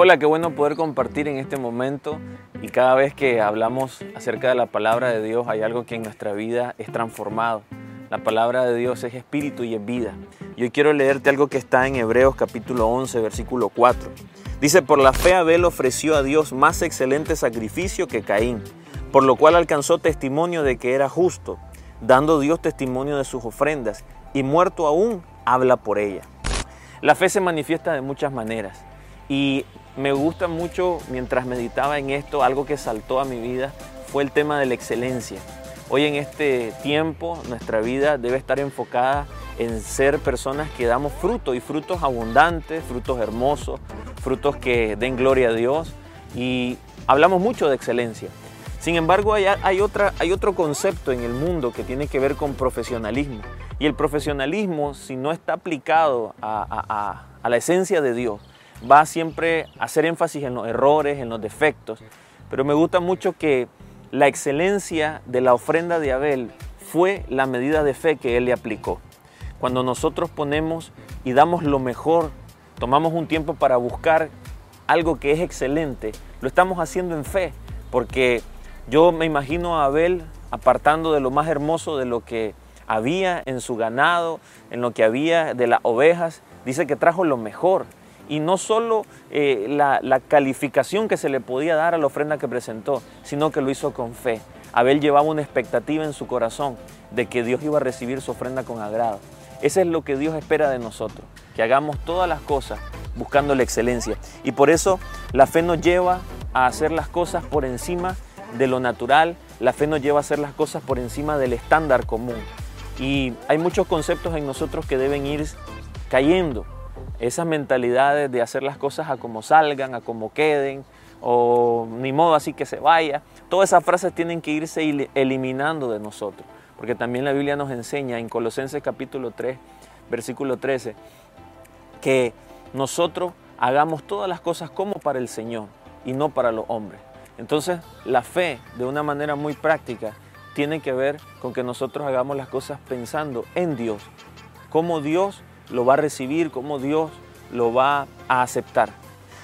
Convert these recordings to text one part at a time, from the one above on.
Hola, qué bueno poder compartir en este momento y cada vez que hablamos acerca de la palabra de Dios hay algo que en nuestra vida es transformado. La palabra de Dios es espíritu y es vida. Y hoy quiero leerte algo que está en Hebreos capítulo 11, versículo 4. Dice, por la fe Abel ofreció a Dios más excelente sacrificio que Caín, por lo cual alcanzó testimonio de que era justo, dando Dios testimonio de sus ofrendas, y muerto aún habla por ella. La fe se manifiesta de muchas maneras. Y me gusta mucho, mientras meditaba en esto, algo que saltó a mi vida fue el tema de la excelencia. Hoy en este tiempo nuestra vida debe estar enfocada en ser personas que damos frutos y frutos abundantes, frutos hermosos, frutos que den gloria a Dios y hablamos mucho de excelencia. Sin embargo, hay, otro concepto en el mundo que tiene que ver con profesionalismo. Y el profesionalismo, si no está aplicado a la esencia de Dios, va siempre a hacer énfasis en los errores, en los defectos, pero me gusta mucho que la excelencia de la ofrenda de Abel fue la medida de fe que él le aplicó. Cuando nosotros ponemos y damos lo mejor, tomamos un tiempo para buscar algo que es excelente, lo estamos haciendo en fe, porque yo me imagino a Abel apartando de lo más hermoso de lo que había en su ganado, en lo que había de las ovejas, dice que trajo lo mejor, y no solo eh, la, calificación que se le podía dar a la ofrenda que presentó, sino que lo hizo con fe. Abel llevaba una expectativa en su corazón de que Dios iba a recibir su ofrenda con agrado. Eso es lo que Dios espera de nosotros, que hagamos todas las cosas buscando la excelencia. Y por eso la fe nos lleva a hacer las cosas por encima de lo natural, la fe nos lleva a hacer las cosas por encima del estándar común. Y hay muchos conceptos en nosotros que deben ir cayendo esas mentalidades de hacer las cosas a como salgan, a como queden, o ni modo así que se vaya. Todas esas frases tienen que irse eliminando de nosotros, porque también la Biblia nos enseña en Colosenses capítulo 3, versículo 13, que nosotros hagamos todas las cosas como para el Señor y no para los hombres. Entonces, la fe, de una manera muy práctica, tiene que ver con que nosotros hagamos las cosas pensando en Dios, como Dios lo va a recibir, cómo Dios lo va a aceptar.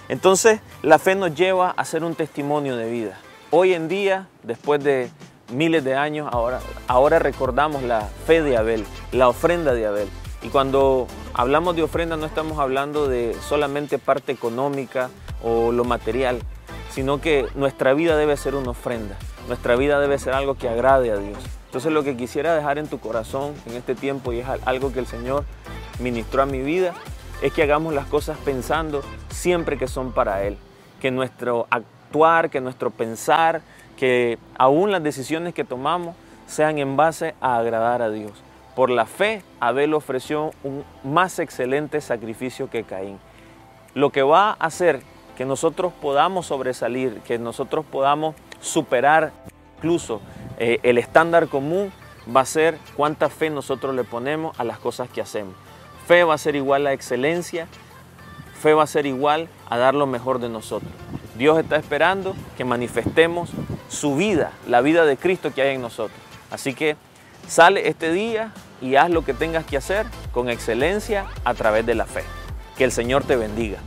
Entonces la fe nos lleva a ser un testimonio de vida. Hoy en día, después de miles de años, ahora, ahora recordamos la fe de Abel, la ofrenda de Abel. Y cuando hablamos de ofrenda no estamos hablando de solamente parte económica o lo material, sino que nuestra vida debe ser una ofrenda. Nuestra vida debe ser algo que agrade a Dios. Entonces lo que quisiera dejar en tu corazón en este tiempo y es algo que el Señor ministró a mi vida es que hagamos las cosas pensando siempre que son para Él. Que nuestro actuar, que nuestro pensar, que aún las decisiones que tomamos sean en base a agradar a Dios. Por la fe, Abel ofreció un más excelente sacrificio que Caín. Lo que va a hacer que nosotros podamos sobresalir, que nosotros podamos superar incluso eh, el estándar común, va a ser cuánta fe nosotros le ponemos a las cosas que hacemos. Fe va a ser igual a excelencia, fe va a ser igual a dar lo mejor de nosotros. Dios está esperando que manifestemos su vida, la vida de Cristo que hay en nosotros. Así que sale este día y haz lo que tengas que hacer con excelencia a través de la fe. Que el Señor te bendiga.